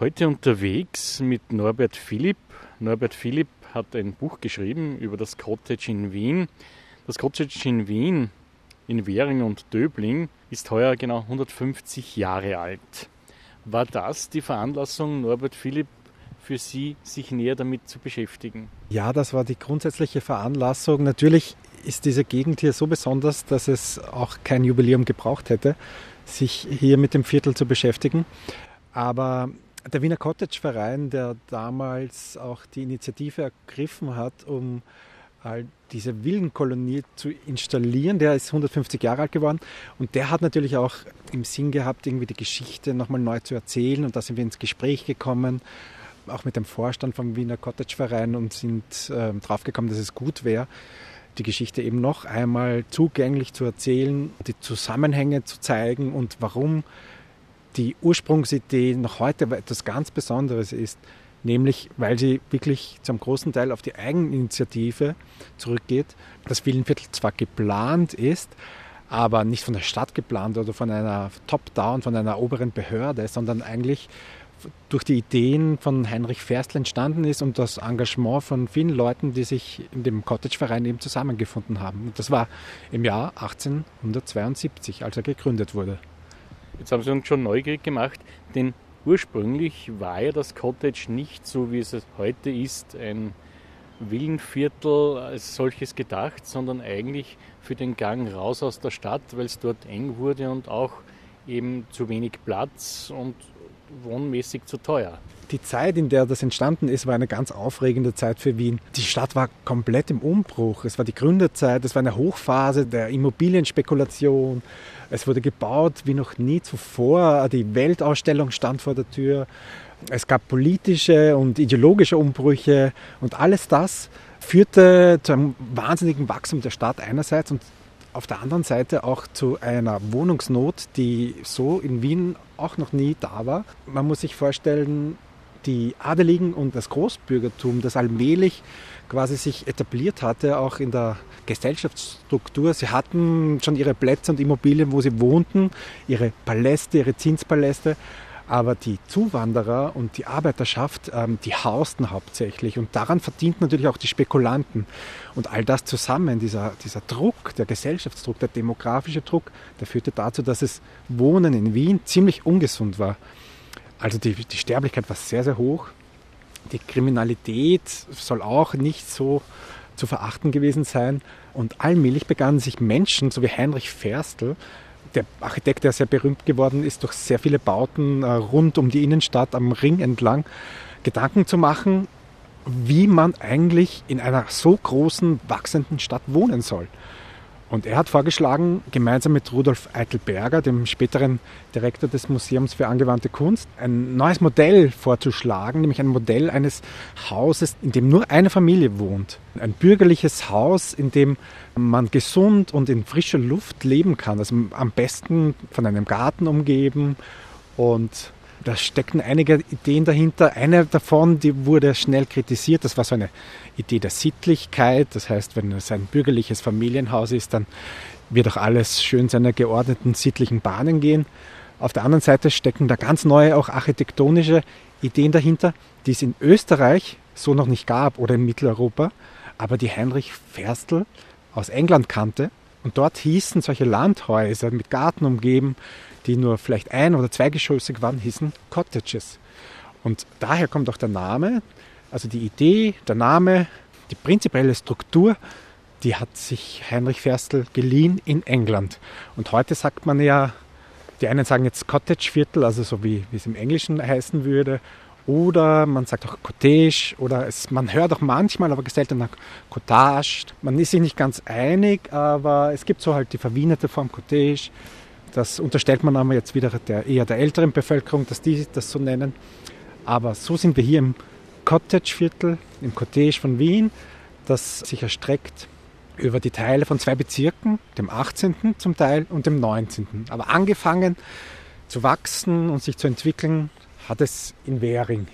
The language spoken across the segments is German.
Heute unterwegs mit Norbert Philipp. Norbert Philipp hat ein Buch geschrieben über das Cottage in Wien. Das Cottage in Wien, in Währing und Döbling, ist heuer genau 150 Jahre alt. War das die Veranlassung, Norbert Philipp, für Sie, sich näher damit zu beschäftigen? Ja, das war die grundsätzliche Veranlassung. Natürlich ist diese Gegend hier so besonders, dass es auch kein Jubiläum gebraucht hätte, sich hier mit dem Viertel zu beschäftigen. Aber der Wiener Cottage Verein, der damals auch die Initiative ergriffen hat, um diese Villenkolonie zu installieren. Der ist 150 Jahre alt geworden und der hat natürlich auch im Sinn gehabt, irgendwie die Geschichte nochmal neu zu erzählen und da sind wir ins Gespräch gekommen, auch mit dem Vorstand vom Wiener Cottage Verein und sind äh, draufgekommen, dass es gut wäre, die Geschichte eben noch einmal zugänglich zu erzählen, die Zusammenhänge zu zeigen und warum die Ursprungsidee noch heute etwas ganz Besonderes ist, nämlich weil sie wirklich zum großen Teil auf die Eigeninitiative zurückgeht. Das Villenviertel zwar geplant ist, aber nicht von der Stadt geplant oder von einer Top-Down, von einer oberen Behörde, sondern eigentlich durch die Ideen von Heinrich Ferstl entstanden ist und das Engagement von vielen Leuten, die sich in dem Cottage-Verein eben zusammengefunden haben. Und das war im Jahr 1872, als er gegründet wurde. Jetzt haben Sie uns schon neugierig gemacht, denn ursprünglich war ja das Cottage nicht so, wie es heute ist, ein Villenviertel als solches gedacht, sondern eigentlich für den Gang raus aus der Stadt, weil es dort eng wurde und auch eben zu wenig Platz und wohnmäßig zu teuer. Die Zeit, in der das entstanden ist, war eine ganz aufregende Zeit für Wien. Die Stadt war komplett im Umbruch. Es war die Gründerzeit, es war eine Hochphase der Immobilienspekulation. Es wurde gebaut wie noch nie zuvor. Die Weltausstellung stand vor der Tür. Es gab politische und ideologische Umbrüche und alles das führte zu einem wahnsinnigen Wachstum der Stadt einerseits und auf der anderen Seite auch zu einer Wohnungsnot, die so in Wien auch noch nie da war. Man muss sich vorstellen, die Adeligen und das Großbürgertum, das allmählich quasi sich etabliert hatte, auch in der Gesellschaftsstruktur. Sie hatten schon ihre Plätze und Immobilien, wo sie wohnten, ihre Paläste, ihre Zinspaläste. Aber die Zuwanderer und die Arbeiterschaft, ähm, die hausten hauptsächlich. Und daran verdient natürlich auch die Spekulanten. Und all das zusammen, dieser, dieser Druck, der Gesellschaftsdruck, der demografische Druck, der führte dazu, dass das Wohnen in Wien ziemlich ungesund war. Also die, die Sterblichkeit war sehr, sehr hoch. Die Kriminalität soll auch nicht so zu verachten gewesen sein. Und allmählich begannen sich Menschen, so wie Heinrich Ferstl, der Architekt, der sehr berühmt geworden ist durch sehr viele Bauten äh, rund um die Innenstadt am Ring entlang, Gedanken zu machen, wie man eigentlich in einer so großen, wachsenden Stadt wohnen soll. Und er hat vorgeschlagen, gemeinsam mit Rudolf Eitelberger, dem späteren Direktor des Museums für angewandte Kunst, ein neues Modell vorzuschlagen, nämlich ein Modell eines Hauses, in dem nur eine Familie wohnt. Ein bürgerliches Haus, in dem man gesund und in frischer Luft leben kann. Also am besten von einem Garten umgeben und da stecken einige Ideen dahinter. Eine davon, die wurde schnell kritisiert, das war so eine Idee der Sittlichkeit. Das heißt, wenn es ein bürgerliches Familienhaus ist, dann wird auch alles schön seiner geordneten sittlichen Bahnen gehen. Auf der anderen Seite stecken da ganz neue, auch architektonische Ideen dahinter, die es in Österreich so noch nicht gab oder in Mitteleuropa, aber die Heinrich Ferstl aus England kannte. Und dort hießen solche Landhäuser mit Garten umgeben, die nur vielleicht ein- oder zweigeschossig waren, hießen Cottages. Und daher kommt auch der Name, also die Idee, der Name, die prinzipielle Struktur, die hat sich Heinrich Ferstl geliehen in England. Und heute sagt man ja, die einen sagen jetzt Cottage-Viertel, also so wie, wie es im Englischen heißen würde, oder man sagt auch Cottage oder es, man hört auch manchmal, aber seltener Cottage. Man ist sich nicht ganz einig, aber es gibt so halt die verwienerte Form Cottage. Das unterstellt man aber jetzt wieder der, eher der älteren Bevölkerung, dass die das so nennen. Aber so sind wir hier im Cottage-Viertel, im Cottage von Wien, das sich erstreckt über die Teile von zwei Bezirken, dem 18. zum Teil und dem 19. Aber angefangen zu wachsen und sich zu entwickeln, hat es in Währing.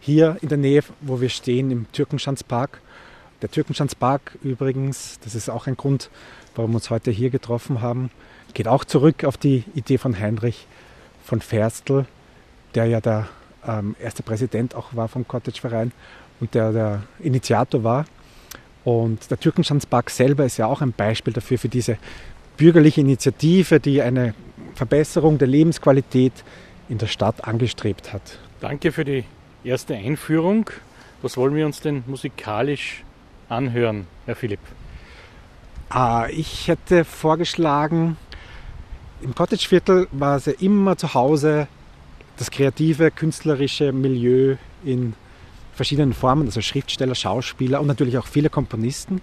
Hier in der Nähe, wo wir stehen, im Türkenschanzpark. Der Türkenschanzpark übrigens, das ist auch ein Grund, warum wir uns heute hier getroffen haben, geht auch zurück auf die Idee von Heinrich von Ferstl, der ja der ähm, erster Präsident auch war vom Cottage-Verein und der der Initiator war. Und der Türkenschanzpark selber ist ja auch ein Beispiel dafür, für diese bürgerliche Initiative, die eine Verbesserung der Lebensqualität in der Stadt angestrebt hat. Danke für die erste Einführung. Was wollen wir uns denn musikalisch anhören, Herr Philipp? Ah, ich hätte vorgeschlagen, im Cottageviertel war es ja immer zu Hause das kreative, künstlerische Milieu in verschiedenen Formen, also Schriftsteller, Schauspieler und natürlich auch viele Komponisten.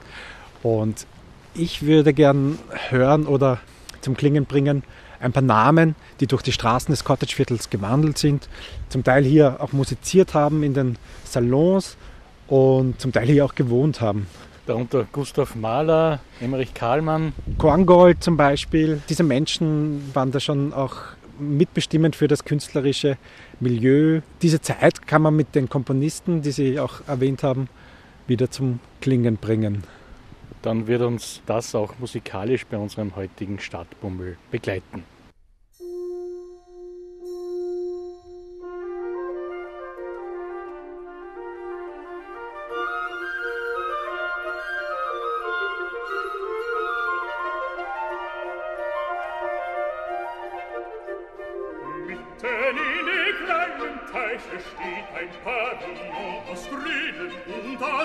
Und ich würde gern hören oder zum Klingen bringen ein paar Namen, die durch die Straßen des Cottageviertels gewandelt sind, zum Teil hier auch musiziert haben in den Salons und zum Teil hier auch gewohnt haben. Darunter Gustav Mahler, Emmerich Kahlmann. Korngold zum Beispiel. Diese Menschen waren da schon auch mitbestimmend für das künstlerische Milieu. Diese Zeit kann man mit den Komponisten, die Sie auch erwähnt haben, wieder zum Klingen bringen. Dann wird uns das auch musikalisch bei unserem heutigen Stadtbummel begleiten.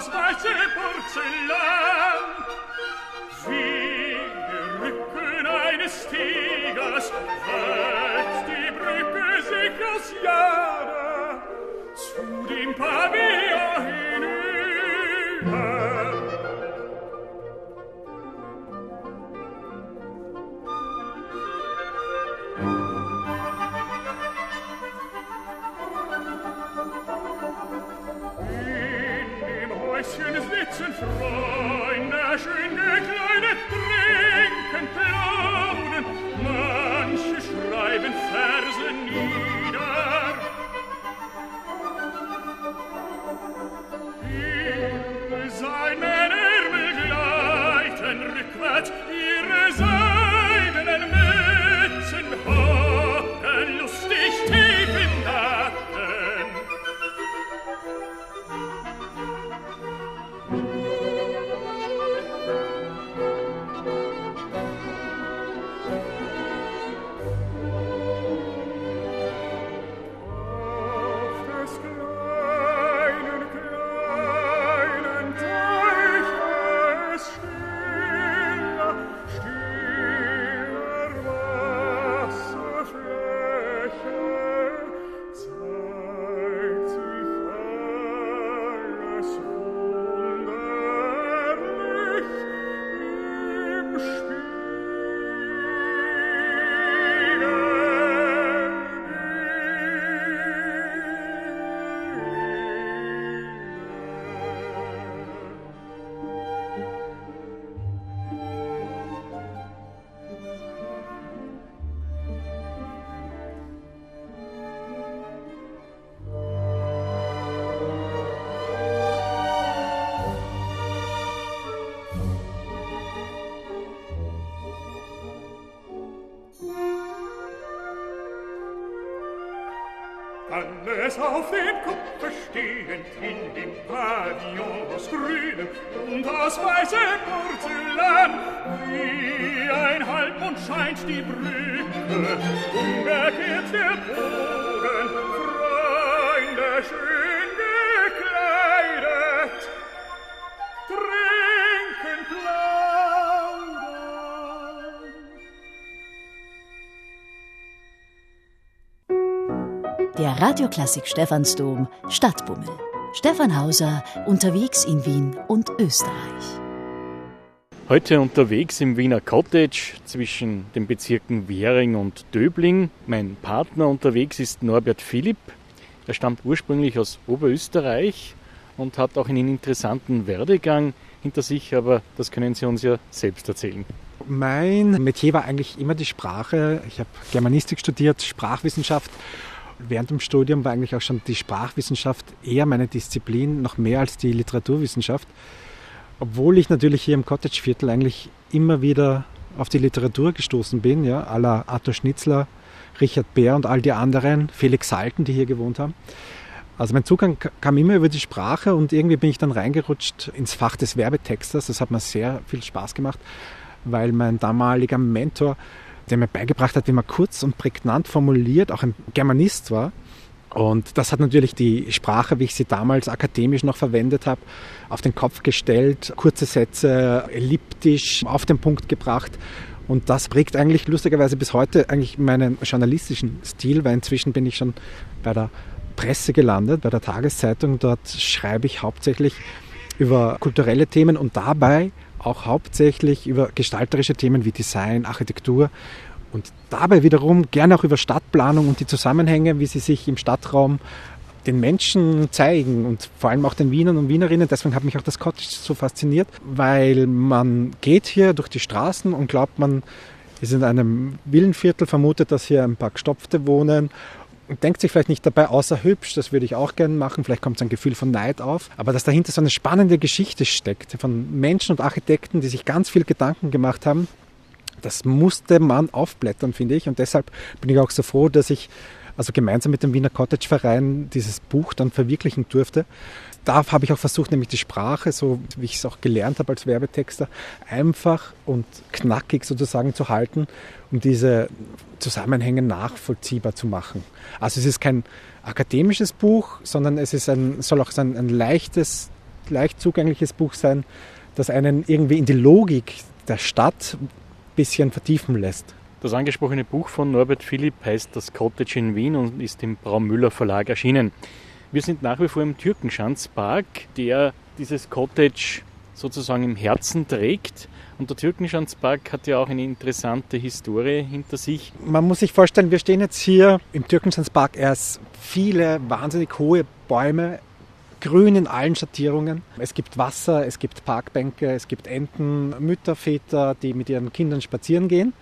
das weiße Porzellan. Wie der Rücken eines Tigers die Brücke sich aus Jahre zu dem Pavillon. Alles auf dem Kopf stehend in dem Pavillon aus Grünem und aus weißem Porzellan. Wie ein Halbmond scheint die Brücke, umgekehrt der Boden, Freunde schön Radioklassik Stephansdom Stadtbummel. Stefan Hauser unterwegs in Wien und Österreich. Heute unterwegs im Wiener Cottage zwischen den Bezirken Währing und Döbling. Mein Partner unterwegs ist Norbert Philipp. Er stammt ursprünglich aus Oberösterreich und hat auch einen interessanten Werdegang hinter sich, aber das können Sie uns ja selbst erzählen. Mein Metier war eigentlich immer die Sprache. Ich habe Germanistik studiert, Sprachwissenschaft während dem Studium war eigentlich auch schon die Sprachwissenschaft eher meine Disziplin, noch mehr als die Literaturwissenschaft. Obwohl ich natürlich hier im Cottage-Viertel eigentlich immer wieder auf die Literatur gestoßen bin, ja, la Arthur Schnitzler, Richard Bär und all die anderen, Felix Salten, die hier gewohnt haben. Also mein Zugang kam immer über die Sprache und irgendwie bin ich dann reingerutscht ins Fach des Werbetexters. Das hat mir sehr viel Spaß gemacht, weil mein damaliger Mentor, der mir beigebracht hat, wie man kurz und prägnant formuliert, auch ein Germanist war. Und das hat natürlich die Sprache, wie ich sie damals akademisch noch verwendet habe, auf den Kopf gestellt, kurze Sätze, elliptisch auf den Punkt gebracht. Und das prägt eigentlich lustigerweise bis heute eigentlich meinen journalistischen Stil, weil inzwischen bin ich schon bei der Presse gelandet, bei der Tageszeitung. Dort schreibe ich hauptsächlich über kulturelle Themen und dabei auch hauptsächlich über gestalterische Themen wie Design, Architektur und dabei wiederum gerne auch über Stadtplanung und die Zusammenhänge, wie sie sich im Stadtraum den Menschen zeigen und vor allem auch den Wienern und Wienerinnen. Deswegen hat mich auch das Cottage so fasziniert, weil man geht hier durch die Straßen und glaubt, man ist in einem Villenviertel, vermutet, dass hier ein paar Gestopfte wohnen denkt sich vielleicht nicht dabei, außer hübsch, das würde ich auch gerne machen, vielleicht kommt so ein Gefühl von Neid auf, aber dass dahinter so eine spannende Geschichte steckt von Menschen und Architekten, die sich ganz viel Gedanken gemacht haben, das musste man aufblättern, finde ich. Und deshalb bin ich auch so froh, dass ich also gemeinsam mit dem Wiener Cottage Verein dieses Buch dann verwirklichen durfte. Da habe ich auch versucht, nämlich die Sprache, so wie ich es auch gelernt habe als Werbetexter, einfach und knackig sozusagen zu halten, um diese Zusammenhänge nachvollziehbar zu machen. Also es ist kein akademisches Buch, sondern es ist ein, soll auch ein, ein leichtes, leicht zugängliches Buch sein, das einen irgendwie in die Logik der Stadt bisschen vertiefen lässt. Das angesprochene Buch von Norbert Philipp heißt Das Cottage in Wien und ist im Braumüller Verlag erschienen. Wir sind nach wie vor im Türkenschanzpark, der dieses Cottage sozusagen im Herzen trägt. Und der Türkenschanzpark hat ja auch eine interessante Historie hinter sich. Man muss sich vorstellen, wir stehen jetzt hier im Türkenschanzpark erst viele wahnsinnig hohe Bäume grün in allen Schattierungen. Es gibt Wasser, es gibt Parkbänke, es gibt Enten, Mütter, Väter, die mit ihren Kindern spazieren gehen.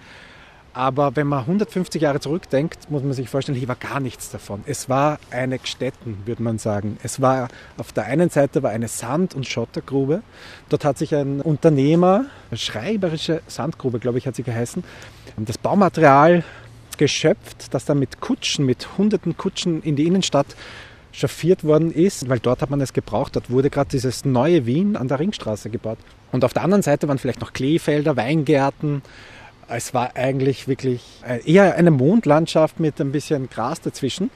Aber wenn man 150 Jahre zurückdenkt, muss man sich vorstellen, hier war gar nichts davon. Es war eine Gstetten, würde man sagen. Es war auf der einen Seite war eine Sand- und Schottergrube. Dort hat sich ein Unternehmer, eine schreiberische Sandgrube, glaube ich, hat sie geheißen, das Baumaterial geschöpft, das dann mit Kutschen, mit hunderten Kutschen in die Innenstadt chauffiert worden ist, weil dort hat man es gebraucht. Dort wurde gerade dieses neue Wien an der Ringstraße gebaut. Und auf der anderen Seite waren vielleicht noch Kleefelder, Weingärten. Es war eigentlich wirklich äh, eher eine Mondlandschaft mit ein bisschen Gras dazwischen.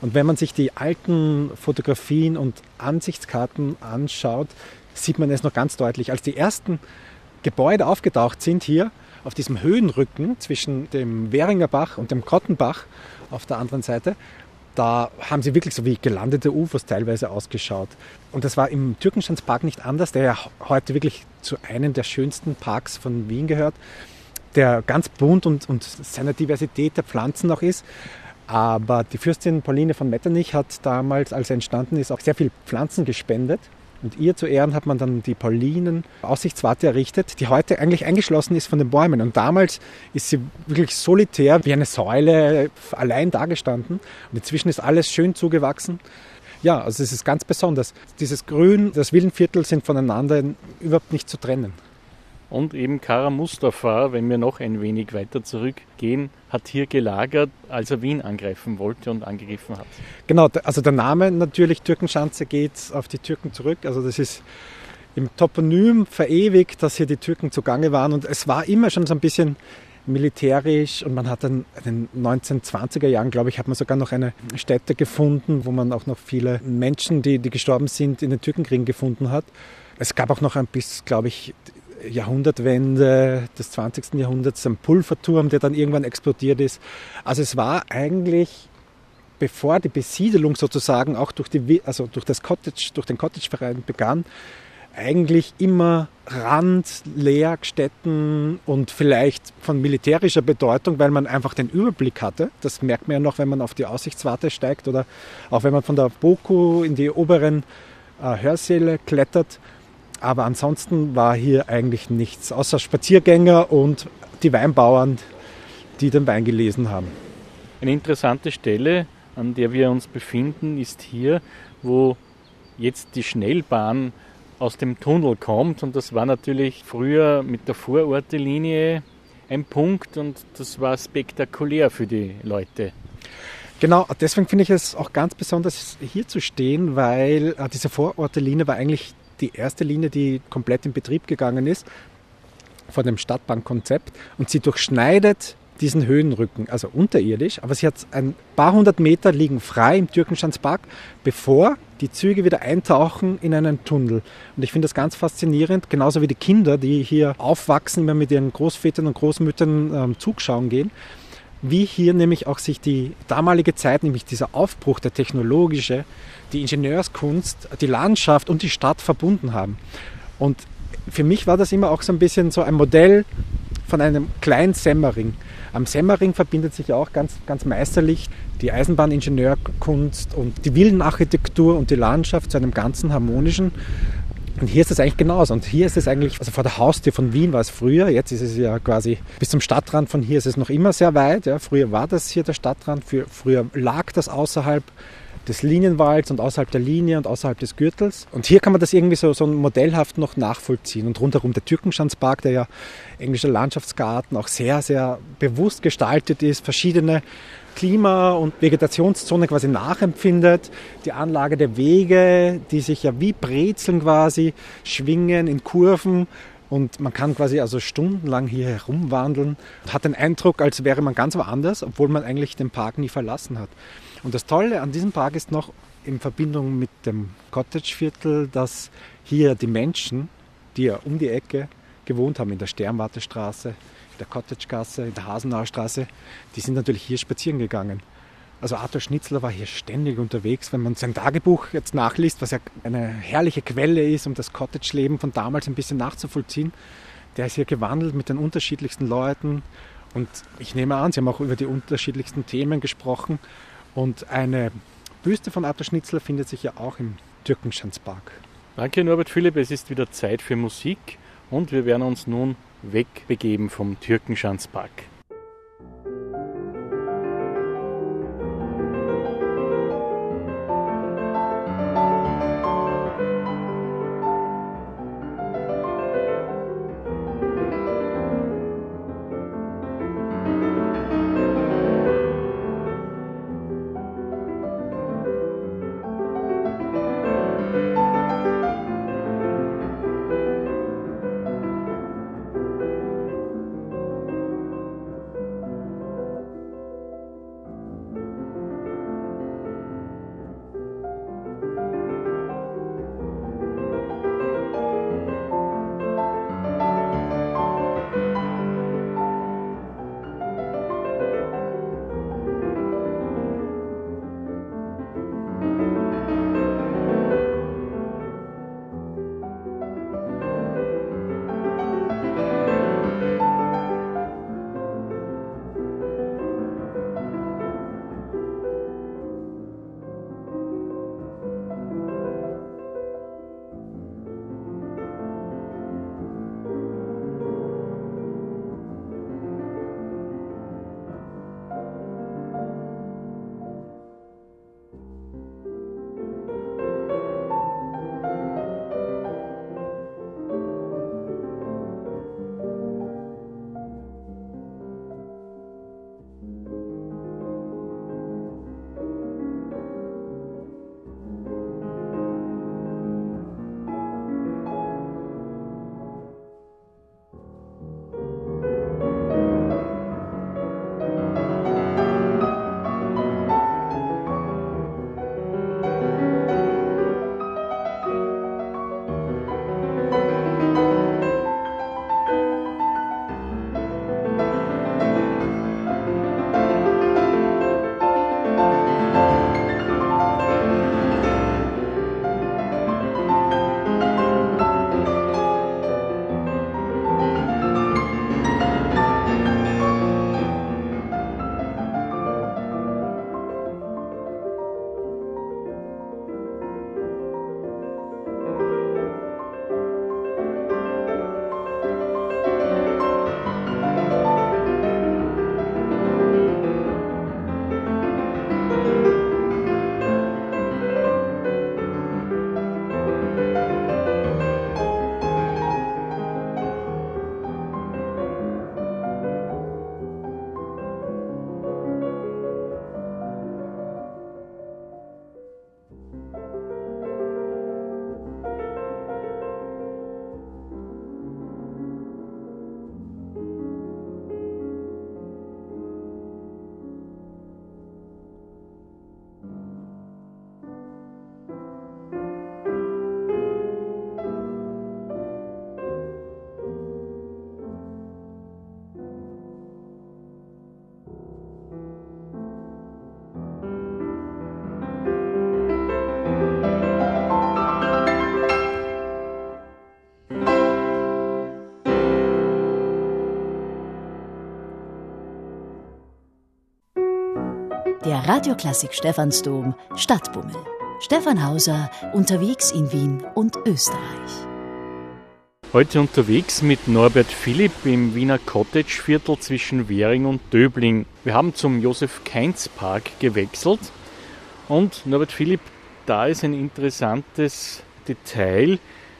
Und wenn man sich die alten Fotografien und Ansichtskarten anschaut, sieht man es noch ganz deutlich. Als die ersten Gebäude aufgetaucht sind hier auf diesem Höhenrücken zwischen dem Währinger Bach und dem Kottenbach auf der anderen Seite, da haben sie wirklich so wie gelandete UFOs teilweise ausgeschaut. Und das war im Türkenstandspark nicht anders, der ja heute wirklich zu einem der schönsten Parks von Wien gehört, der ganz bunt und, und seiner Diversität der Pflanzen noch ist. Aber die Fürstin Pauline von Metternich hat damals, als er entstanden ist, auch sehr viel Pflanzen gespendet. Und ihr zu Ehren hat man dann die Paulinen-Aussichtswarte errichtet, die heute eigentlich eingeschlossen ist von den Bäumen. Und damals ist sie wirklich solitär wie eine Säule allein dagestanden. Und inzwischen ist alles schön zugewachsen. Ja, also es ist ganz besonders. Dieses Grün, das Villenviertel sind voneinander überhaupt nicht zu trennen. Und eben Kara Mustafa, wenn wir noch ein wenig weiter zurückgehen, hat hier gelagert, als er Wien angreifen wollte und angegriffen hat. Genau, also der Name natürlich Türkenschanze geht auf die Türken zurück. Also das ist im Toponym verewigt, dass hier die Türken zugange waren. Und es war immer schon so ein bisschen militärisch und man hat dann in den 1920er Jahren, glaube ich, hat man sogar noch eine Stätte gefunden, wo man auch noch viele Menschen, die, die gestorben sind, in den Türkenkriegen gefunden hat. Es gab auch noch ein bisschen, glaube ich, Jahrhundertwende des 20. Jahrhunderts ein Pulverturm, der dann irgendwann explodiert ist. Also es war eigentlich, bevor die Besiedelung sozusagen auch durch, die, also durch das Cottage, durch den Cottageverein begann, eigentlich immer Rand, Leerstätten und vielleicht von militärischer Bedeutung, weil man einfach den Überblick hatte. Das merkt man ja noch, wenn man auf die Aussichtswarte steigt oder auch wenn man von der Boku in die oberen äh, Hörsäle klettert aber ansonsten war hier eigentlich nichts, außer Spaziergänger und die Weinbauern, die den Wein gelesen haben. Eine interessante Stelle, an der wir uns befinden, ist hier, wo jetzt die Schnellbahn aus dem Tunnel kommt. Und das war natürlich früher mit der Vorortelinie ein Punkt und das war spektakulär für die Leute. Genau, deswegen finde ich es auch ganz besonders hier zu stehen, weil äh, diese Vororte-Linie war eigentlich die erste Linie, die komplett in Betrieb gegangen ist von dem Stadtbahnkonzept und sie durchschneidet diesen Höhenrücken, also unterirdisch, aber sie hat ein paar hundert Meter liegen frei im Türkenschanzpark, bevor die Züge wieder eintauchen in einen Tunnel. Und ich finde das ganz faszinierend, genauso wie die Kinder, die hier aufwachsen, immer mit ihren Großvätern und Großmüttern ähm, Zug schauen gehen, wie hier nämlich auch sich die damalige Zeit, nämlich dieser Aufbruch, der technologische, die Ingenieurskunst, die Landschaft und die Stadt verbunden haben. Und für mich war das immer auch so ein bisschen so ein Modell von einem kleinen Semmering. Am Semmering verbindet sich auch ganz, ganz meisterlich die Eisenbahningenieurkunst und die Villenarchitektur und die Landschaft zu einem ganzen harmonischen. Und hier ist es eigentlich genauso. Und hier ist es eigentlich, also vor der Haustür von Wien war es früher, jetzt ist es ja quasi bis zum Stadtrand von hier ist es noch immer sehr weit. Ja. Früher war das hier der Stadtrand, früher lag das außerhalb des Linienwalds und außerhalb der Linie und außerhalb des Gürtels. Und hier kann man das irgendwie so, so modellhaft noch nachvollziehen. Und rundherum der Türkenschanzpark, der ja englischer Landschaftsgarten auch sehr, sehr bewusst gestaltet ist, verschiedene Klima- und Vegetationszone quasi nachempfindet. Die Anlage der Wege, die sich ja wie Brezeln quasi schwingen in Kurven. Und man kann quasi also stundenlang hier herumwandeln hat den Eindruck, als wäre man ganz woanders, obwohl man eigentlich den Park nie verlassen hat. Und das Tolle an diesem Park ist noch in Verbindung mit dem Cottage-Viertel, dass hier die Menschen, die ja um die Ecke gewohnt haben, in der Sternwartestraße, der Cottagegasse, in der Hasenauer Straße, die sind natürlich hier spazieren gegangen. Also Arthur Schnitzler war hier ständig unterwegs. Wenn man sein Tagebuch jetzt nachliest, was ja eine herrliche Quelle ist, um das Cottage-Leben von damals ein bisschen nachzuvollziehen, der ist hier gewandelt mit den unterschiedlichsten Leuten. Und ich nehme an, Sie haben auch über die unterschiedlichsten Themen gesprochen. Und eine Büste von Arthur Schnitzler findet sich ja auch im Türkenschanzpark. Danke Norbert Philipp, es ist wieder Zeit für Musik und wir werden uns nun wegbegeben vom Türkenschanzpark. Radioklassik Stephansdom, Stadtbummel. Stefan Hauser unterwegs in Wien und Österreich. Heute unterwegs mit Norbert Philipp im Wiener Cottage-Viertel zwischen Währing und Döbling. Wir haben zum Josef Keinz Park gewechselt und Norbert Philipp, da ist ein interessantes Detail.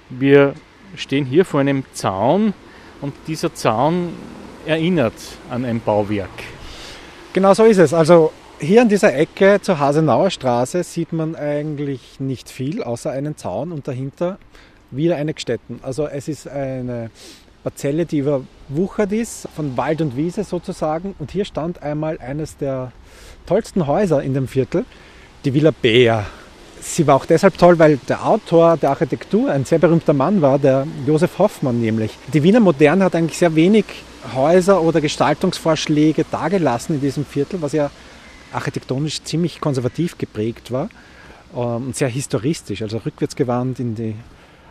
Wir stehen hier vor einem Zaun und dieser Zaun erinnert an ein Bauwerk. Genau so ist es. Also hier an dieser Ecke zur Hasenauer Straße sieht man eigentlich nicht viel, außer einen Zaun und dahinter wieder eine Gstetten. Also es ist eine Parzelle, die überwuchert ist, von Wald und Wiese sozusagen. Und hier stand einmal eines der tollsten Häuser in dem Viertel, die Villa Bea. Sie war auch deshalb toll, weil der Autor der Architektur ein sehr berühmter Mann war, der Josef Hoffmann nämlich. Die Wiener Moderne hat eigentlich sehr wenig Häuser oder Gestaltungsvorschläge dargelassen in diesem Viertel, was ja architektonisch ziemlich konservativ geprägt war ähm, und sehr historistisch, also rückwärtsgewandt in die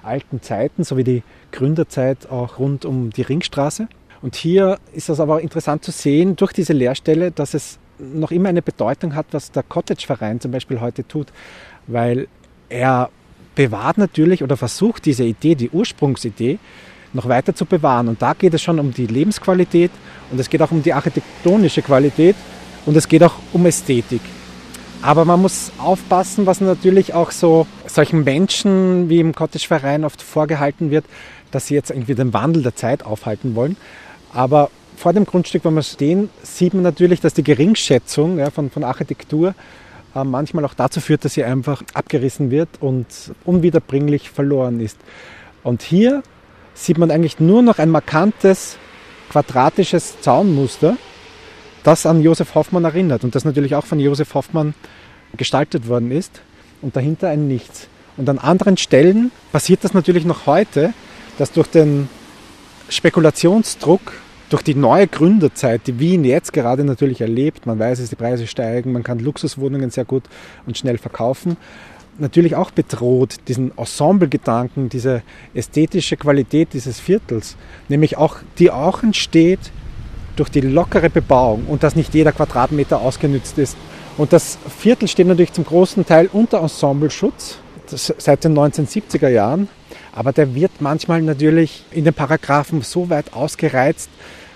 alten Zeiten, so wie die Gründerzeit auch rund um die Ringstraße. Und hier ist es aber interessant zu sehen, durch diese Lehrstelle, dass es noch immer eine Bedeutung hat, was der Cottage-Verein zum Beispiel heute tut weil er bewahrt natürlich oder versucht diese Idee, die Ursprungsidee, noch weiter zu bewahren. Und da geht es schon um die Lebensqualität und es geht auch um die architektonische Qualität und es geht auch um Ästhetik. Aber man muss aufpassen, was natürlich auch so solchen Menschen wie im Cottage-Verein oft vorgehalten wird, dass sie jetzt irgendwie den Wandel der Zeit aufhalten wollen. Aber vor dem Grundstück, wo wir stehen, sieht man natürlich, dass die Geringschätzung ja, von, von Architektur äh, manchmal auch dazu führt, dass sie einfach abgerissen wird und unwiederbringlich verloren ist. Und hier sieht man eigentlich nur noch ein markantes quadratisches Zaunmuster, das an Josef Hoffmann erinnert und das natürlich auch von Josef Hoffmann gestaltet worden ist und dahinter ein Nichts. Und an anderen Stellen passiert das natürlich noch heute, dass durch den Spekulationsdruck durch die neue Gründerzeit, die Wien jetzt gerade natürlich erlebt, man weiß dass die Preise steigen, man kann Luxuswohnungen sehr gut und schnell verkaufen, natürlich auch bedroht, diesen Ensemblegedanken, diese ästhetische Qualität dieses Viertels, nämlich auch, die auch entsteht durch die lockere Bebauung und dass nicht jeder Quadratmeter ausgenützt ist. Und das Viertel steht natürlich zum großen Teil unter Ensembleschutz seit den 1970er Jahren, aber der wird manchmal natürlich in den Paragraphen so weit ausgereizt,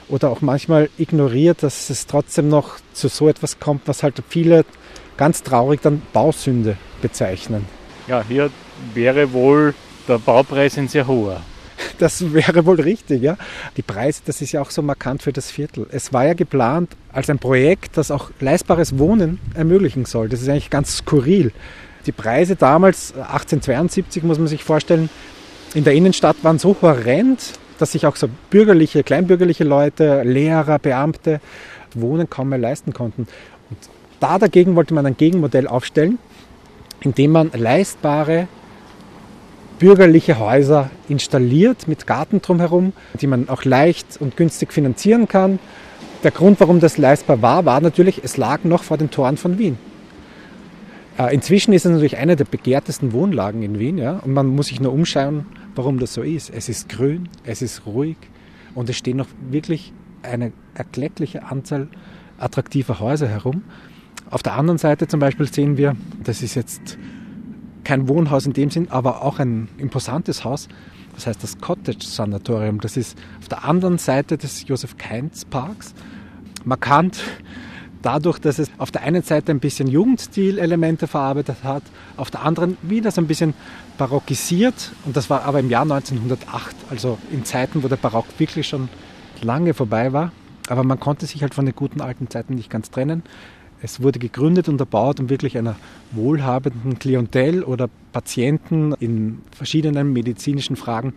oder auch manchmal ignoriert, dass es trotzdem noch zu so etwas kommt, was halt viele ganz traurig dann Bausünde bezeichnen. Ja, hier wäre wohl der Baupreis ein sehr hoher. Das wäre wohl richtig, ja. Die Preise, das ist ja auch so markant für das Viertel. Es war ja geplant als ein Projekt, das auch leistbares Wohnen ermöglichen soll. Das ist eigentlich ganz skurril. Die Preise damals, 1872 muss man sich vorstellen, in der Innenstadt waren so horrend, dass sich auch so bürgerliche, kleinbürgerliche Leute, Lehrer, Beamte Wohnen kaum mehr leisten konnten. Und da dagegen wollte man ein Gegenmodell aufstellen, indem man leistbare bürgerliche Häuser installiert mit Garten drumherum, die man auch leicht und günstig finanzieren kann. Der Grund, warum das leistbar war, war natürlich, es lag noch vor den Toren von Wien. Äh, inzwischen ist es natürlich eine der begehrtesten Wohnlagen in Wien ja, und man muss sich nur umschauen, warum das so ist. Es ist grün, es ist ruhig und es stehen noch wirklich eine erkleckliche Anzahl attraktiver Häuser herum. Auf der anderen Seite zum Beispiel sehen wir, das ist jetzt kein Wohnhaus in dem Sinn, aber auch ein imposantes Haus. Das heißt das Cottage Sanatorium. Das ist auf der anderen Seite des Josef Keinz Parks. Markant dadurch, dass es auf der einen Seite ein bisschen Jugendstil-Elemente verarbeitet hat, auf der anderen wieder so ein bisschen barockisiert. Und das war aber im Jahr 1908, also in Zeiten, wo der Barock wirklich schon lange vorbei war. Aber man konnte sich halt von den guten alten Zeiten nicht ganz trennen. Es wurde gegründet und erbaut, um wirklich einer wohlhabenden Klientel oder Patienten in verschiedenen medizinischen Fragen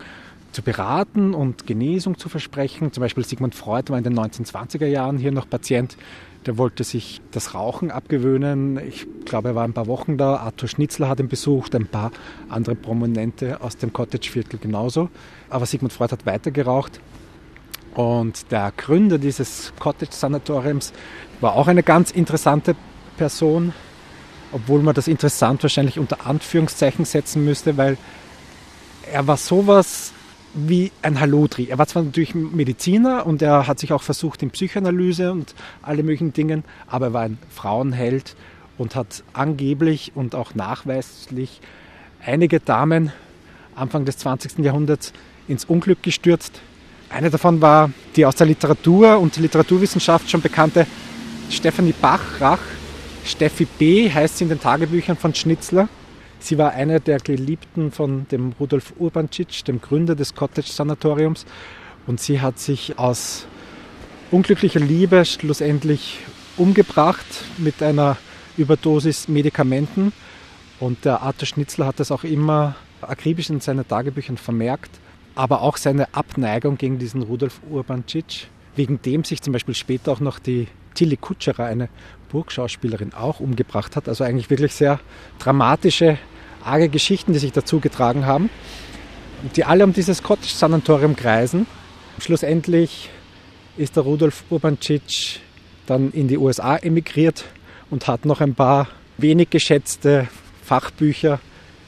zu beraten und Genesung zu versprechen. Zum Beispiel Sigmund Freud war in den 1920er Jahren hier noch Patient der wollte sich das Rauchen abgewöhnen. Ich glaube, er war ein paar Wochen da. Arthur Schnitzler hat ihn besucht, ein paar andere Prominente aus dem Cottage-Viertel genauso. Aber Sigmund Freud hat weiter geraucht. Und der Gründer dieses Cottage-Sanatoriums war auch eine ganz interessante Person, obwohl man das interessant wahrscheinlich unter Anführungszeichen setzen müsste, weil er war sowas wie ein Halotri. Er war zwar natürlich Mediziner und er hat sich auch versucht in Psychoanalyse und alle möglichen Dingen, aber er war ein Frauenheld und hat angeblich und auch nachweislich einige Damen Anfang des 20. Jahrhunderts ins Unglück gestürzt. Eine davon war die aus der Literatur und Literaturwissenschaft schon bekannte Stephanie Bachrach. Steffi B. heißt sie in den Tagebüchern von Schnitzler. Sie war eine der Geliebten von dem Rudolf Urbancic, dem Gründer des Cottage-Sanatoriums. Und sie hat sich aus unglücklicher Liebe schlussendlich umgebracht mit einer Überdosis Medikamenten. Und der Arthur Schnitzler hat das auch immer akribisch in seinen Tagebüchern vermerkt, aber auch seine Abneigung gegen diesen Rudolf Urbancic, wegen dem sich zum Beispiel später auch noch die Tilly Kutscherer, eine Burgschauspielerin, auch umgebracht hat. Also eigentlich wirklich sehr dramatische, arge Geschichten, die sich dazu getragen haben, die alle um dieses Cottage-Sanatorium kreisen. Schlussendlich ist der Rudolf Urbancic dann in die USA emigriert und hat noch ein paar wenig geschätzte Fachbücher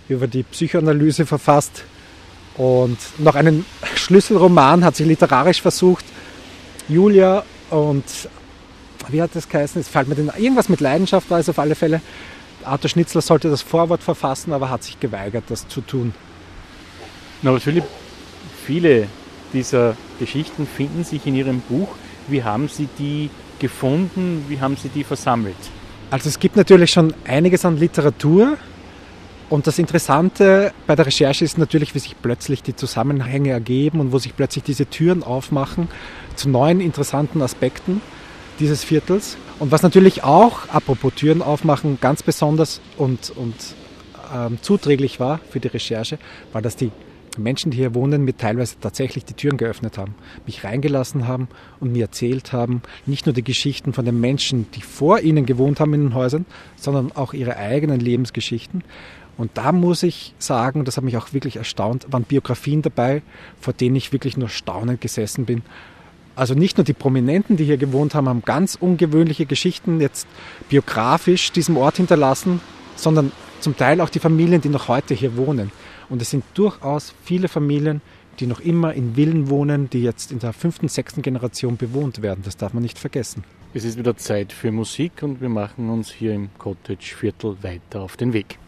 über die Psychoanalyse verfasst und noch einen Schlüsselroman hat sich literarisch versucht. Julia und wie hat das geheißen? Es fällt mir denn irgendwas mit Leidenschaft war es auf alle Fälle. Arthur Schnitzler sollte das Vorwort verfassen, aber hat sich geweigert, das zu tun. Na, natürlich viele dieser Geschichten finden sich in Ihrem Buch. Wie haben Sie die gefunden? Wie haben Sie die versammelt? Also es gibt natürlich schon einiges an Literatur. Und das Interessante bei der Recherche ist natürlich, wie sich plötzlich die Zusammenhänge ergeben und wo sich plötzlich diese Türen aufmachen zu neuen interessanten Aspekten dieses Viertels. Und was natürlich auch, apropos Türen aufmachen, ganz besonders und, und ähm, zuträglich war für die Recherche, war, dass die Menschen, die hier wohnen, mir teilweise tatsächlich die Türen geöffnet haben, mich reingelassen haben und mir erzählt haben, nicht nur die Geschichten von den Menschen, die vor ihnen gewohnt haben in den Häusern, sondern auch ihre eigenen Lebensgeschichten. Und da muss ich sagen, das hat mich auch wirklich erstaunt, waren Biografien dabei, vor denen ich wirklich nur staunend gesessen bin. Also nicht nur die Prominenten, die hier gewohnt haben, haben ganz ungewöhnliche Geschichten jetzt biografisch diesem Ort hinterlassen, sondern zum Teil auch die Familien, die noch heute hier wohnen. Und es sind durchaus viele Familien, die noch immer in Villen wohnen, die jetzt in der fünften, sechsten Generation bewohnt werden. Das darf man nicht vergessen. Es ist wieder Zeit für Musik und wir machen uns hier im Cottage Viertel weiter auf den Weg.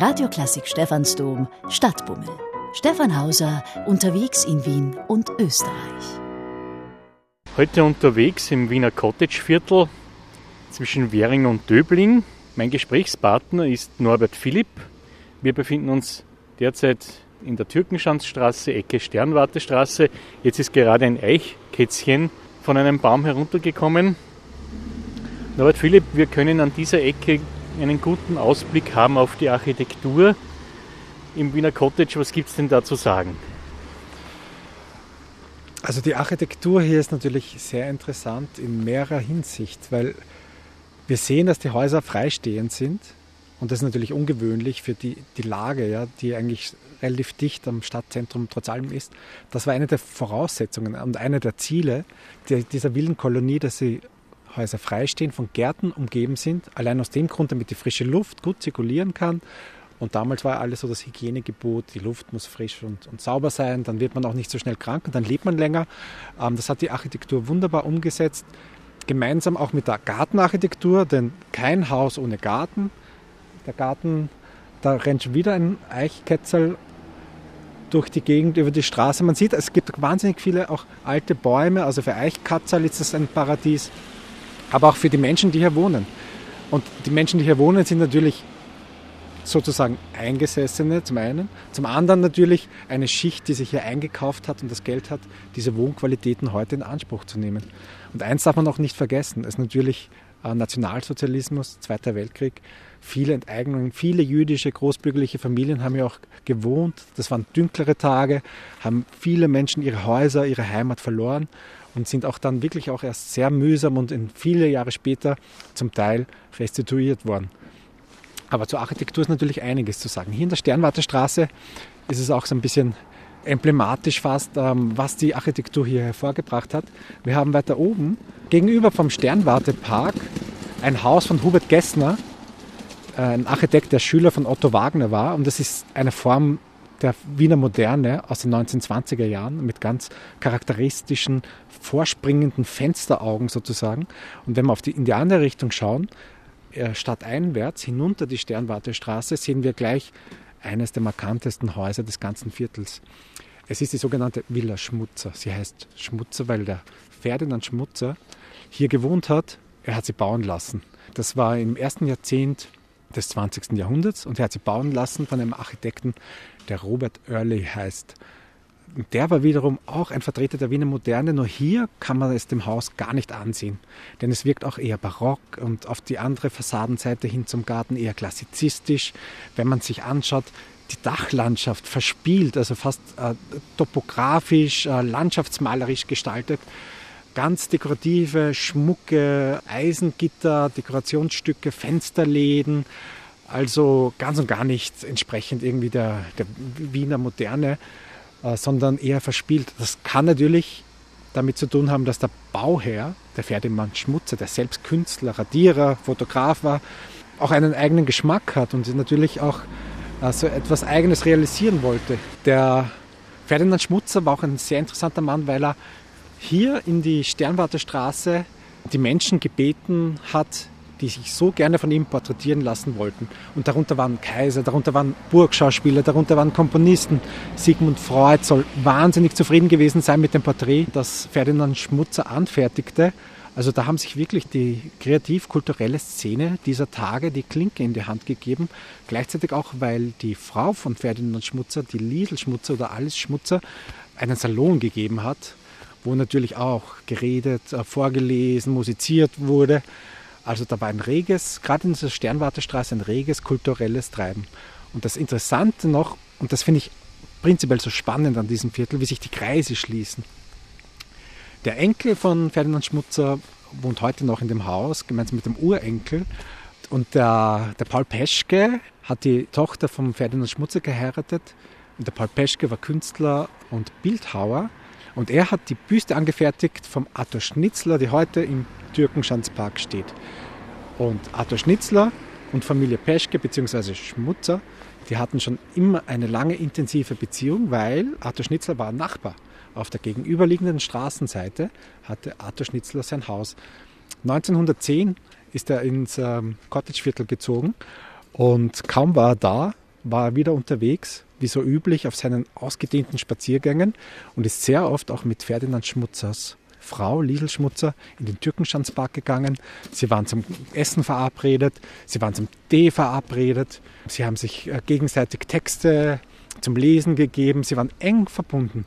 Radioklassik Stephansdom Stadtbummel. Stefan Hauser unterwegs in Wien und Österreich. Heute unterwegs im Wiener Cottage-Viertel zwischen Währing und Döbling. Mein Gesprächspartner ist Norbert Philipp. Wir befinden uns derzeit in der Türkenschanzstraße, Ecke Sternwartestraße. Jetzt ist gerade ein Eichkätzchen von einem Baum heruntergekommen. Norbert Philipp, wir können an dieser Ecke einen guten Ausblick haben auf die Architektur im Wiener Cottage. Was gibt es denn da zu sagen? Also die Architektur hier ist natürlich sehr interessant in mehrerer Hinsicht, weil wir sehen, dass die Häuser freistehend sind und das ist natürlich ungewöhnlich für die, die Lage, ja, die eigentlich relativ dicht am Stadtzentrum trotz allem ist. Das war eine der Voraussetzungen und eine der Ziele dieser Villenkolonie, dass sie Häuser freistehen, von Gärten umgeben sind. Allein aus dem Grund, damit die frische Luft gut zirkulieren kann. Und damals war alles so das Hygienegebot, die Luft muss frisch und, und, sauber sein, dann wird man auch nicht so schnell krank und dann lebt man länger. Ähm, das hat die Architektur wunderbar umgesetzt, gemeinsam auch mit der Gartenarchitektur, denn kein Haus ohne Garten. Der Garten, da rennt schon wieder ein Eichketzel durch die Gegend, über die Straße. Man sieht, es gibt wahnsinnig viele auch alte Bäume, also für Eichkatzel ist es ein Paradies aber auch für die Menschen, die hier wohnen. Und die Menschen, die hier wohnen, sind natürlich sozusagen Eingesessene zum einen, zum anderen natürlich eine Schicht, die sich hier eingekauft hat und das Geld hat, diese Wohnqualitäten heute in Anspruch zu nehmen. Und eins darf man auch nicht vergessen, es ist natürlich äh, Nationalsozialismus, Zweiter Weltkrieg, viele Enteignungen, viele jüdische großbürgerliche Familien haben ja auch gewohnt. Das waren dünklere Tage, haben viele Menschen ihre Häuser, ihre Heimat verloren und sind auch dann wirklich auch erst sehr mühsam und in viele Jahre später zum Teil restituiert worden. Aber zur Architektur ist natürlich einiges zu sagen. Hier in der Sternwartestraße ist es auch so ein bisschen emblematisch fast, ähm, was die Architektur hier hervorgebracht hat. Wir haben weiter oben gegenüber vom Sternwartepark ein Haus von Hubert Gessner, äh, ein Architekt, der Schüler von Otto Wagner war. Und das ist eine Form der Wiener Moderne aus den 1920er Jahren mit ganz charakteristischen, vorspringenden Fensteraugen sozusagen. Und wenn wir auf die, in die andere Richtung schauen, äh, stadteinwärts hinunter die Sternwartestraße, sehen wir gleich eines der markantesten Häuser des ganzen Viertels. Es ist die sogenannte Villa Schmutzer. Sie heißt Schmutzer, weil der Ferdinand Schmutzer hier gewohnt hat. Er hat sie bauen lassen. Das war im ersten Jahrzehnt des 20. Jahrhunderts und er hat sie bauen lassen von einem Architekten, der Robert Early heißt. Der war wiederum auch ein Vertreter der Wiener Moderne, nur hier kann man es dem Haus gar nicht ansehen, denn es wirkt auch eher barock und auf die andere Fassadenseite hin zum Garten eher klassizistisch. Wenn man sich anschaut, die Dachlandschaft verspielt, also fast äh, topografisch, äh, landschaftsmalerisch gestaltet. Ganz dekorative, schmucke Eisengitter, Dekorationsstücke, Fensterläden, also ganz und gar nicht entsprechend irgendwie der, der Wiener Moderne, sondern eher verspielt. Das kann natürlich damit zu tun haben, dass der Bauherr, der Ferdinand Schmutzer, der selbst Künstler, Radierer, Fotograf war, auch einen eigenen Geschmack hat und natürlich auch äh, so etwas Eigenes realisieren wollte. Der Ferdinand Schmutzer war auch ein sehr interessanter Mann, weil er hier in die Sternwarterstraße die Menschen gebeten hat, die sich so gerne von ihm porträtieren lassen wollten. Und darunter waren Kaiser, darunter waren Burgschauspieler, darunter waren Komponisten. Sigmund Freud soll wahnsinnig zufrieden gewesen sein mit dem Porträt, das Ferdinand Schmutzer anfertigte. Also da haben sich wirklich die kreativ-kulturelle Szene dieser Tage die Klinke in die Hand gegeben. Gleichzeitig auch, weil die Frau von Ferdinand Schmutzer, die Liesel Schmutzer oder Alice Schmutzer, einen Salon gegeben hat, wo natürlich auch geredet, äh, vorgelesen, musiziert wurde. Also da war ein reges, gerade in dieser Sternwartestraße, ein reges kulturelles Treiben. Und das Interessante noch, und das finde ich prinzipiell so spannend an diesem Viertel, wie sich die Kreise schließen. Der Enkel von Ferdinand Schmutzer wohnt heute noch in dem Haus, gemeinsam mit dem Urenkel. Und der, der Paul Peschke hat die Tochter von Ferdinand Schmutzer geheiratet. Und der Paul Peschke war Künstler und Bildhauer. Und er hat die Büste angefertigt vom Arthur Schnitzler, die heute im Türkenschanzpark steht. Und Arthur Schnitzler und Familie Peschke bzw. Schmutzer, die hatten schon immer eine lange intensive Beziehung, weil Arthur Schnitzler war Nachbar. Auf der gegenüberliegenden Straßenseite hatte Arthur Schnitzler sein Haus. 1910 ist er ins ähm, Cottageviertel gezogen Und kaum war er da, war er wieder unterwegs, wie so üblich, auf seinen ausgedehnten Spaziergängen und ist sehr oft auch mit Ferdinand Schmutzers Frau Liesel Schmutzer in den Türkenschanzpark gegangen. Sie waren zum Essen verabredet, sie waren zum Tee verabredet, sie haben sich äh, gegenseitig Texte zum Lesen gegeben, sie waren eng verbunden.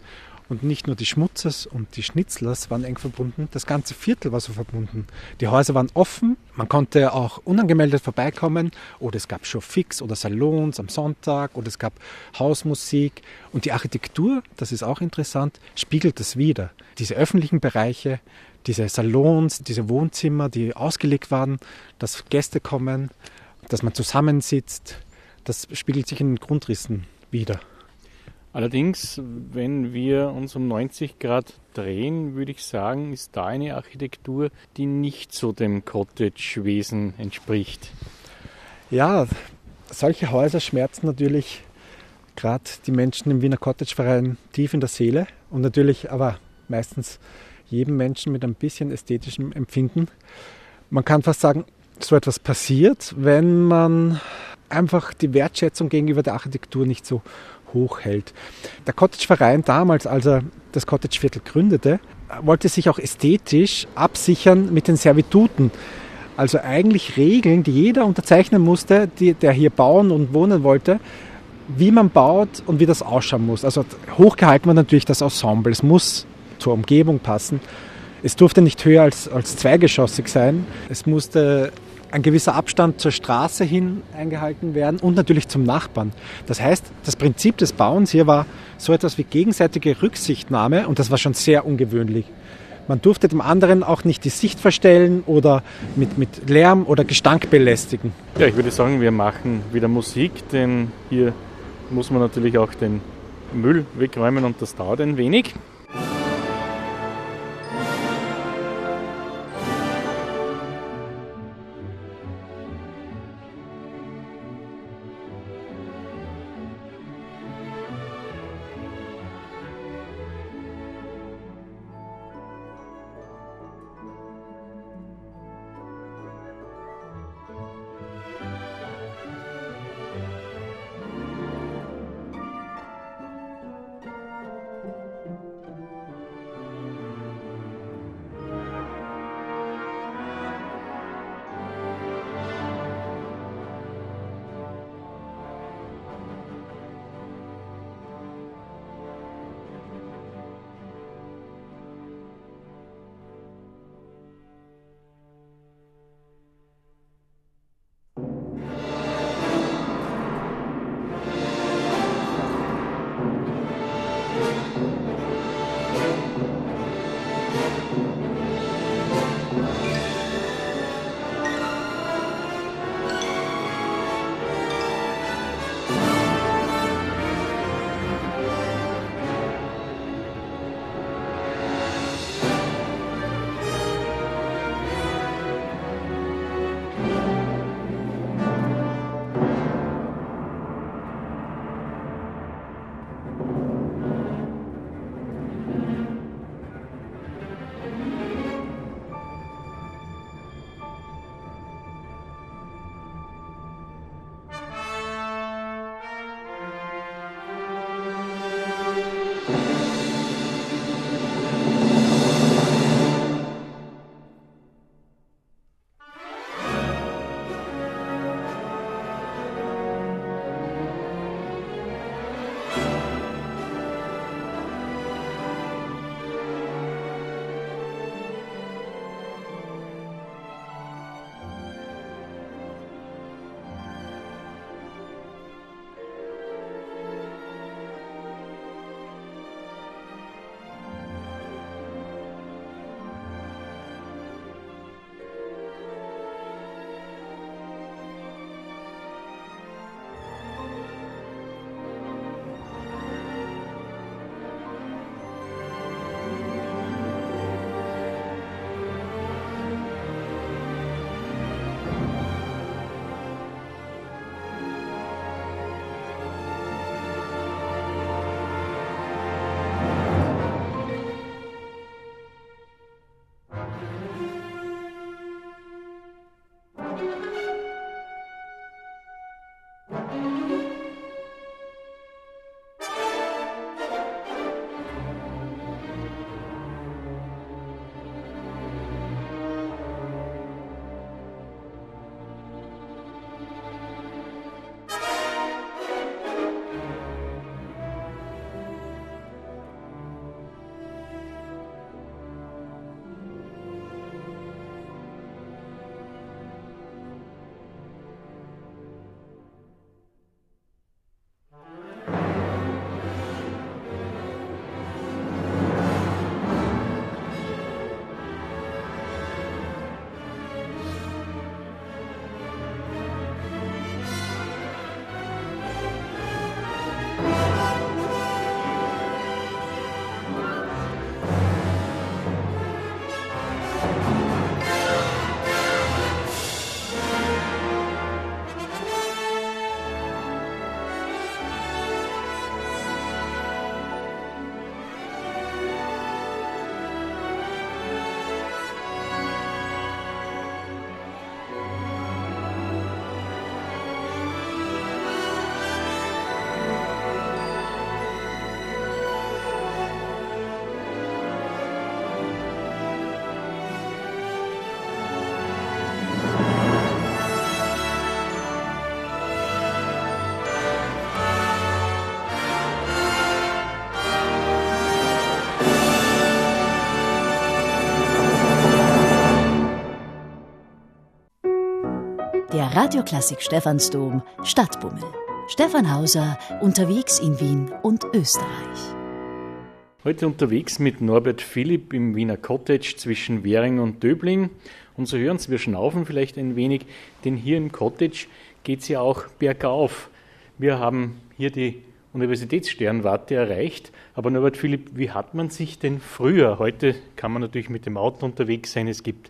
Und nicht nur die Schmutzers und die Schnitzlers waren eng verbunden, das ganze Viertel war so verbunden. Die Häuser waren offen, man konnte auch unangemeldet vorbeikommen oder es gab Showfix oder Salons am Sonntag oder es gab Hausmusik. Und die Architektur, das ist auch interessant, spiegelt das wieder. Diese öffentlichen Bereiche, diese Salons, diese Wohnzimmer, die ausgelegt waren, dass Gäste kommen, dass man zusammensitzt, das spiegelt sich in den Grundrissen wieder. Allerdings, wenn wir uns um 90 Grad drehen, würde ich sagen, ist da eine Architektur, die nicht so dem Cottage-Wesen entspricht. Ja, solche Häuser schmerzen natürlich gerade die Menschen im Wiener Cottage-Verein tief in der Seele und natürlich aber meistens jedem Menschen mit ein bisschen ästhetischem Empfinden. Man kann fast sagen, so etwas passiert, wenn man einfach die Wertschätzung gegenüber der Architektur nicht so hochhält. Der Cottage-Verein damals, als er das Cottage-Viertel gründete, wollte sich auch ästhetisch absichern mit den Servituten. Also eigentlich Regeln, die jeder unterzeichnen musste, die, der hier bauen und wohnen wollte, wie man baut und wie das ausschauen muss. Also hochgehalten war natürlich das Ensemble. Es muss zur Umgebung passen. Es durfte nicht höher als, als zweigeschossig sein. Es musste ein gewisser Abstand zur Straße hin eingehalten werden und natürlich zum Nachbarn. Das heißt, das Prinzip des Bauens hier war so etwas wie gegenseitige Rücksichtnahme und das war schon sehr ungewöhnlich. Man durfte dem anderen auch nicht die Sicht verstellen oder mit, mit Lärm oder Gestank belästigen. Ja, ich würde sagen, wir machen wieder Musik, denn hier muss man natürlich auch den Müll wegräumen und das dauert ein wenig. Radioklassik Stephansdom Stadtbummel. Stefan Hauser unterwegs in Wien und Österreich. Heute unterwegs mit Norbert Philipp im Wiener Cottage zwischen Währing und Döbling. Und so hören Sie, wir schnaufen vielleicht ein wenig, denn hier im Cottage geht es ja auch bergauf. Wir haben hier die Universitätssternwarte erreicht. Aber Norbert Philipp, wie hat man sich denn früher, heute kann man natürlich mit dem Auto unterwegs sein, es gibt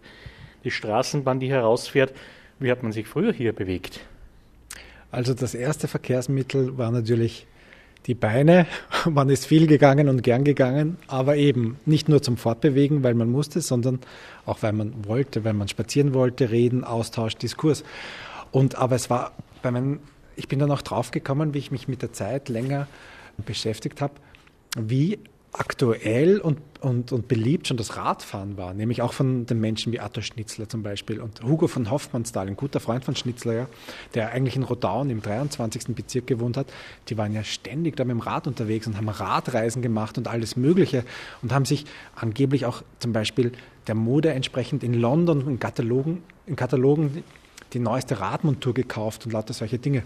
die Straßenbahn, die herausfährt, wie hat man sich früher hier bewegt? Also das erste Verkehrsmittel war natürlich die Beine. Man ist viel gegangen und gern gegangen, aber eben nicht nur zum Fortbewegen, weil man musste, sondern auch weil man wollte, weil man spazieren wollte, reden, Austausch, Diskurs. Und aber es war bei meinen ich bin dann auch draufgekommen, wie ich mich mit der Zeit länger beschäftigt habe, wie aktuell und, und, und beliebt schon das Radfahren war, nämlich auch von den Menschen wie Arthur Schnitzler zum Beispiel und Hugo von Hoffmannsthal, ein guter Freund von Schnitzler, ja, der eigentlich in Rodaun im 23. Bezirk gewohnt hat, die waren ja ständig da mit dem Rad unterwegs und haben Radreisen gemacht und alles Mögliche und haben sich angeblich auch zum Beispiel der Mode entsprechend in London in Katalogen, in Katalogen die neueste Radmontur gekauft und lauter solche Dinge.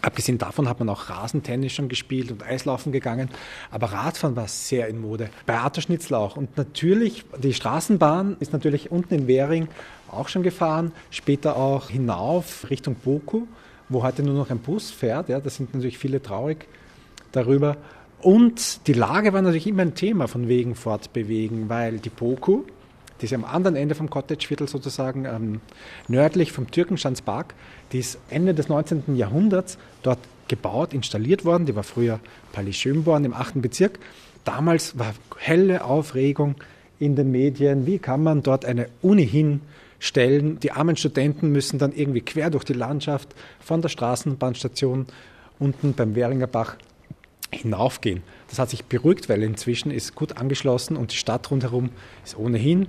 Abgesehen davon hat man auch Rasentennis schon gespielt und Eislaufen gegangen. Aber Radfahren war sehr in Mode. Bei Arthur Schnitzler auch. Und natürlich, die Straßenbahn ist natürlich unten in Währing auch schon gefahren. Später auch hinauf Richtung Boku, wo heute nur noch ein Bus fährt. Ja, da sind natürlich viele traurig darüber. Und die Lage war natürlich immer ein Thema von wegen fortbewegen, weil die Boku, die ist am anderen Ende vom Cottageviertel sozusagen, ähm, nördlich vom Türkenschanzpark. Die ist Ende des 19. Jahrhunderts dort gebaut, installiert worden. Die war früher Palais Schönborn im 8. Bezirk. Damals war helle Aufregung in den Medien. Wie kann man dort eine Uni hinstellen? Die armen Studenten müssen dann irgendwie quer durch die Landschaft von der Straßenbahnstation unten beim Währinger Bach hinaufgehen. Das hat sich beruhigt, weil inzwischen ist gut angeschlossen und die Stadt rundherum ist ohnehin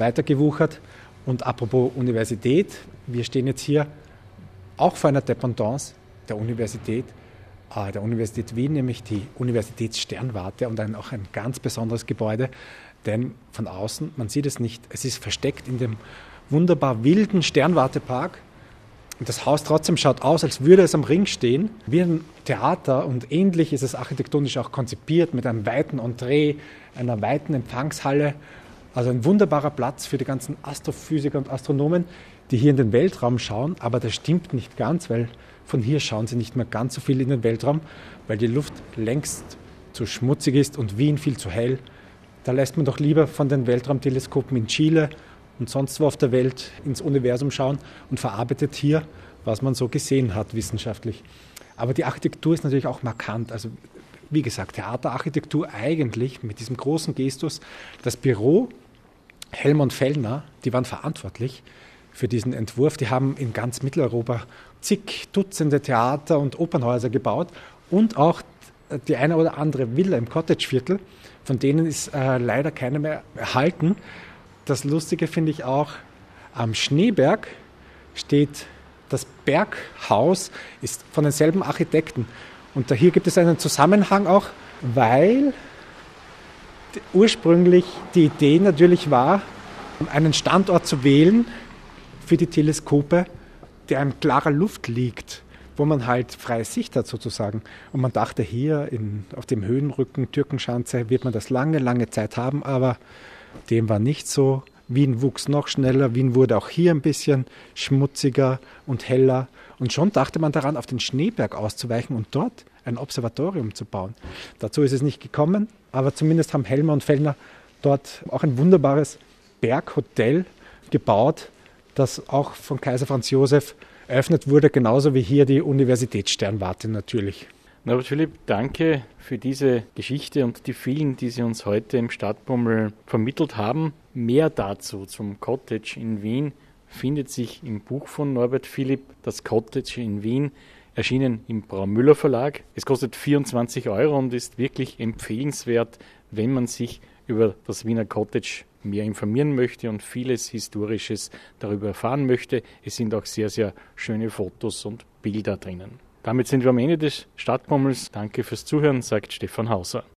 weitergewuchert. Und apropos Universität, wir stehen jetzt hier auch vor einer Dependance der Universität, äh, der Universität Wien, nämlich die Universitätssternwarte und ein, auch ein ganz besonderes Gebäude, denn von außen, man sieht es nicht, es ist versteckt in dem wunderbar wilden Sternwartepark. Und das Haus trotzdem schaut aus, als würde es am Ring stehen, wie ein Theater und ähnlich ist es architektonisch auch konzipiert mit einem weiten Entree, einer weiten Empfangshalle also ein wunderbarer Platz für die ganzen Astrophysiker und Astronomen, die hier in den Weltraum schauen. Aber das stimmt nicht ganz, weil von hier schauen sie nicht mehr ganz so viel in den Weltraum, weil die Luft längst zu schmutzig ist und Wien viel zu hell. Da lässt man doch lieber von den Weltraumteleskopen in Chile und sonst wo auf der Welt ins Universum schauen und verarbeitet hier, was man so gesehen hat wissenschaftlich. Aber die Architektur ist natürlich auch markant. Also wie gesagt, Theaterarchitektur eigentlich mit diesem großen Gestus. Das Büro Helmut Fellner, die waren verantwortlich für diesen Entwurf. Die haben in ganz Mitteleuropa zig Dutzende Theater und Opernhäuser gebaut und auch die eine oder andere Villa im Cottageviertel. Von denen ist äh, leider keine mehr erhalten. Das Lustige finde ich auch, am Schneeberg steht das Berghaus, ist von denselben Architekten. Und da hier gibt es einen Zusammenhang auch, weil ursprünglich die Idee natürlich war, einen Standort zu wählen für die Teleskope, der in klarer Luft liegt, wo man halt freie Sicht hat sozusagen. Und man dachte, hier in, auf dem Höhenrücken Türkenschanze wird man das lange, lange Zeit haben, aber dem war nicht so. Wien wuchs noch schneller, Wien wurde auch hier ein bisschen schmutziger und heller. Und schon dachte man daran, auf den Schneeberg auszuweichen und dort ein Observatorium zu bauen. Dazu ist es nicht gekommen, aber zumindest haben Helmer und Fellner dort auch ein wunderbares Berghotel gebaut, das auch von Kaiser Franz Josef eröffnet wurde, genauso wie hier die Universitätssternwarte natürlich. Norbert Philipp, danke für diese Geschichte und die vielen, die Sie uns heute im Stadtbummel vermittelt haben. Mehr dazu zum Cottage in Wien findet sich im Buch von Norbert Philipp, Das Cottage in Wien, erschienen im Braumüller Verlag. Es kostet 24 Euro und ist wirklich empfehlenswert, wenn man sich über das Wiener Cottage mehr informieren möchte und vieles Historisches darüber erfahren möchte. Es sind auch sehr, sehr schöne Fotos und Bilder drinnen. Damit sind wir am Ende des Stadtbummels. Danke fürs Zuhören, sagt Stefan Hauser.